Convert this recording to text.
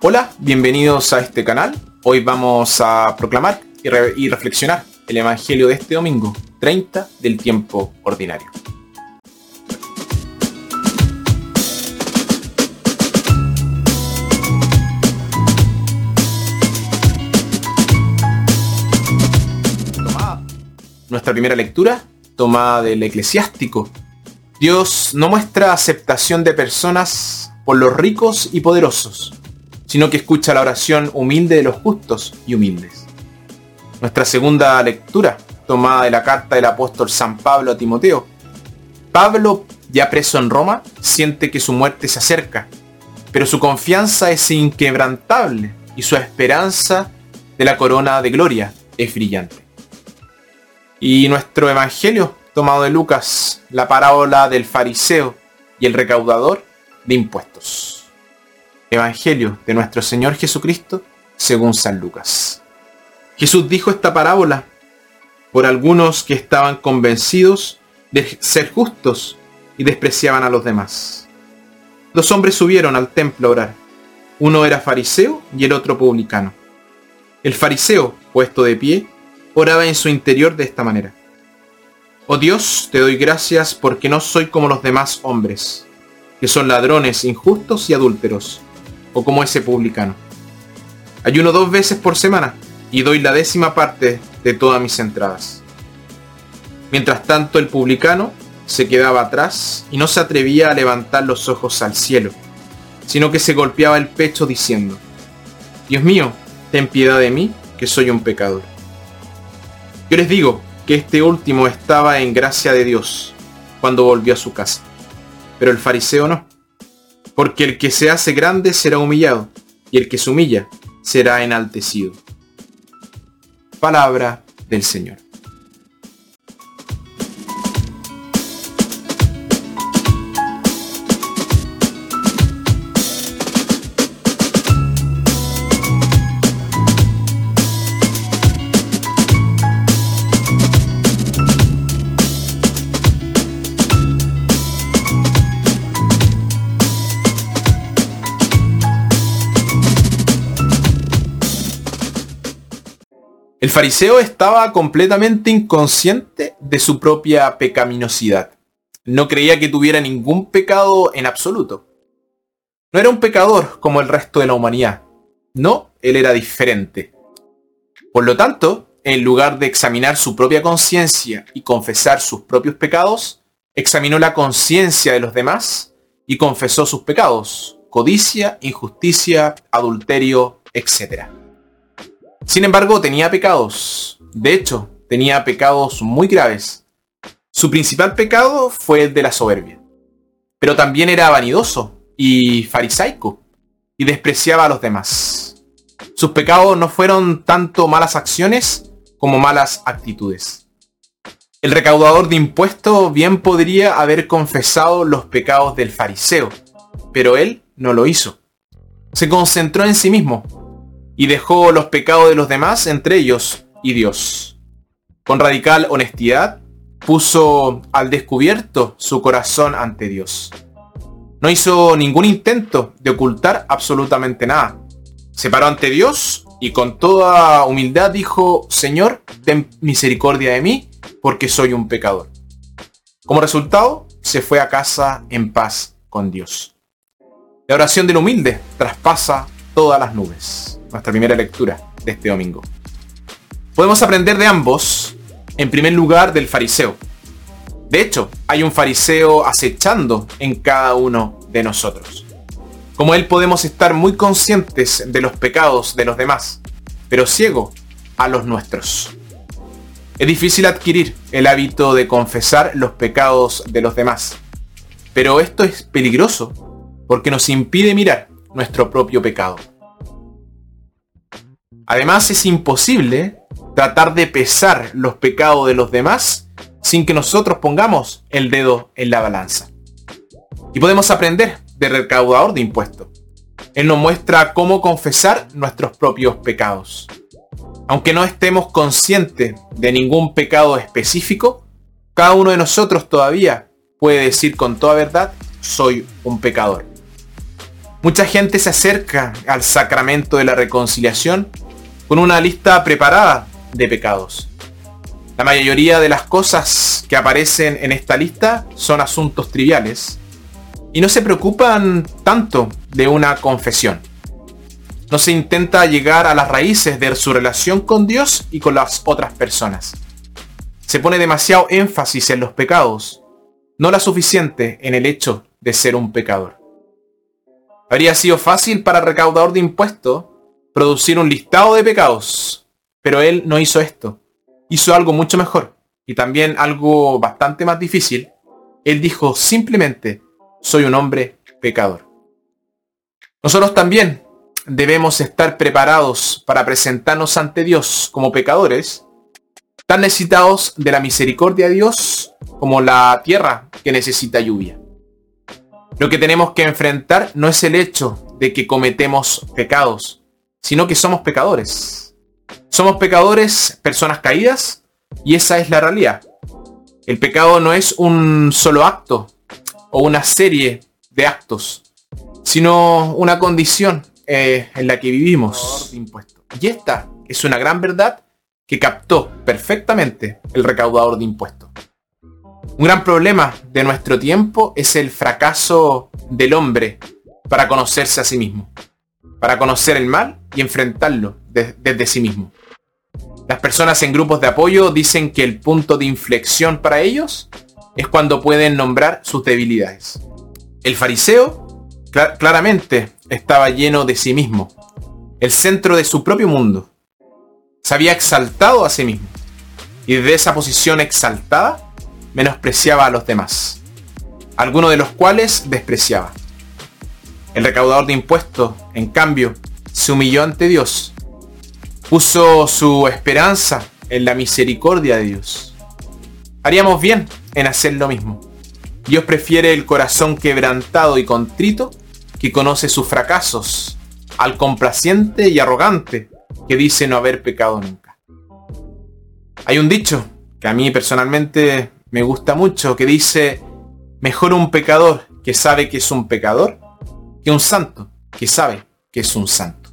Hola, bienvenidos a este canal. Hoy vamos a proclamar y, re- y reflexionar el Evangelio de este domingo, 30 del tiempo ordinario. Nuestra primera lectura, tomada del eclesiástico. Dios no muestra aceptación de personas por los ricos y poderosos, sino que escucha la oración humilde de los justos y humildes. Nuestra segunda lectura, tomada de la carta del apóstol San Pablo a Timoteo. Pablo, ya preso en Roma, siente que su muerte se acerca, pero su confianza es inquebrantable y su esperanza de la corona de gloria es brillante. Y nuestro evangelio, tomado de Lucas, la parábola del fariseo y el recaudador de impuestos. Evangelio de nuestro Señor Jesucristo según San Lucas. Jesús dijo esta parábola por algunos que estaban convencidos de ser justos y despreciaban a los demás. Dos hombres subieron al templo a orar. Uno era fariseo y el otro publicano. El fariseo, puesto de pie, oraba en su interior de esta manera. Oh Dios, te doy gracias porque no soy como los demás hombres, que son ladrones, injustos y adúlteros, o como ese publicano. Ayuno dos veces por semana y doy la décima parte de todas mis entradas. Mientras tanto el publicano se quedaba atrás y no se atrevía a levantar los ojos al cielo, sino que se golpeaba el pecho diciendo, Dios mío, ten piedad de mí, que soy un pecador. Yo les digo que este último estaba en gracia de Dios cuando volvió a su casa, pero el fariseo no, porque el que se hace grande será humillado, y el que se humilla será enaltecido. Palabra del Señor. El fariseo estaba completamente inconsciente de su propia pecaminosidad. No creía que tuviera ningún pecado en absoluto. No era un pecador como el resto de la humanidad. No, él era diferente. Por lo tanto, en lugar de examinar su propia conciencia y confesar sus propios pecados, examinó la conciencia de los demás y confesó sus pecados, codicia, injusticia, adulterio, etc. Sin embargo, tenía pecados. De hecho, tenía pecados muy graves. Su principal pecado fue el de la soberbia. Pero también era vanidoso y farisaico y despreciaba a los demás. Sus pecados no fueron tanto malas acciones como malas actitudes. El recaudador de impuestos bien podría haber confesado los pecados del fariseo, pero él no lo hizo. Se concentró en sí mismo y dejó los pecados de los demás entre ellos y Dios. Con radical honestidad, puso al descubierto su corazón ante Dios. No hizo ningún intento de ocultar absolutamente nada. Se paró ante Dios y con toda humildad dijo, Señor, ten misericordia de mí, porque soy un pecador. Como resultado, se fue a casa en paz con Dios. La oración del humilde traspasa todas las nubes. Nuestra primera lectura de este domingo. Podemos aprender de ambos, en primer lugar del fariseo. De hecho, hay un fariseo acechando en cada uno de nosotros. Como él podemos estar muy conscientes de los pecados de los demás, pero ciego a los nuestros. Es difícil adquirir el hábito de confesar los pecados de los demás, pero esto es peligroso porque nos impide mirar nuestro propio pecado. Además es imposible tratar de pesar los pecados de los demás sin que nosotros pongamos el dedo en la balanza. Y podemos aprender del recaudador de impuestos. Él nos muestra cómo confesar nuestros propios pecados. Aunque no estemos conscientes de ningún pecado específico, cada uno de nosotros todavía puede decir con toda verdad, soy un pecador. Mucha gente se acerca al sacramento de la reconciliación con una lista preparada de pecados. La mayoría de las cosas que aparecen en esta lista son asuntos triviales y no se preocupan tanto de una confesión. No se intenta llegar a las raíces de su relación con Dios y con las otras personas. Se pone demasiado énfasis en los pecados, no la suficiente en el hecho de ser un pecador. Habría sido fácil para el recaudador de impuestos producir un listado de pecados, pero él no hizo esto. Hizo algo mucho mejor y también algo bastante más difícil. Él dijo simplemente, soy un hombre pecador. Nosotros también debemos estar preparados para presentarnos ante Dios como pecadores, tan necesitados de la misericordia de Dios como la tierra que necesita lluvia. Lo que tenemos que enfrentar no es el hecho de que cometemos pecados, sino que somos pecadores. Somos pecadores, personas caídas, y esa es la realidad. El pecado no es un solo acto, o una serie de actos, sino una condición eh, en la que vivimos. Y esta es una gran verdad que captó perfectamente el recaudador de impuestos. Un gran problema de nuestro tiempo es el fracaso del hombre para conocerse a sí mismo, para conocer el mal y enfrentarlo desde sí mismo. Las personas en grupos de apoyo dicen que el punto de inflexión para ellos es cuando pueden nombrar sus debilidades. El fariseo claramente estaba lleno de sí mismo, el centro de su propio mundo. Se había exaltado a sí mismo y desde esa posición exaltada menospreciaba a los demás, algunos de los cuales despreciaba. El recaudador de impuestos, en cambio, se humilló ante Dios, puso su esperanza en la misericordia de Dios. Haríamos bien en hacer lo mismo. Dios prefiere el corazón quebrantado y contrito que conoce sus fracasos al complaciente y arrogante que dice no haber pecado nunca. Hay un dicho que a mí personalmente me gusta mucho que dice, mejor un pecador que sabe que es un pecador que un santo que sabe que es un santo.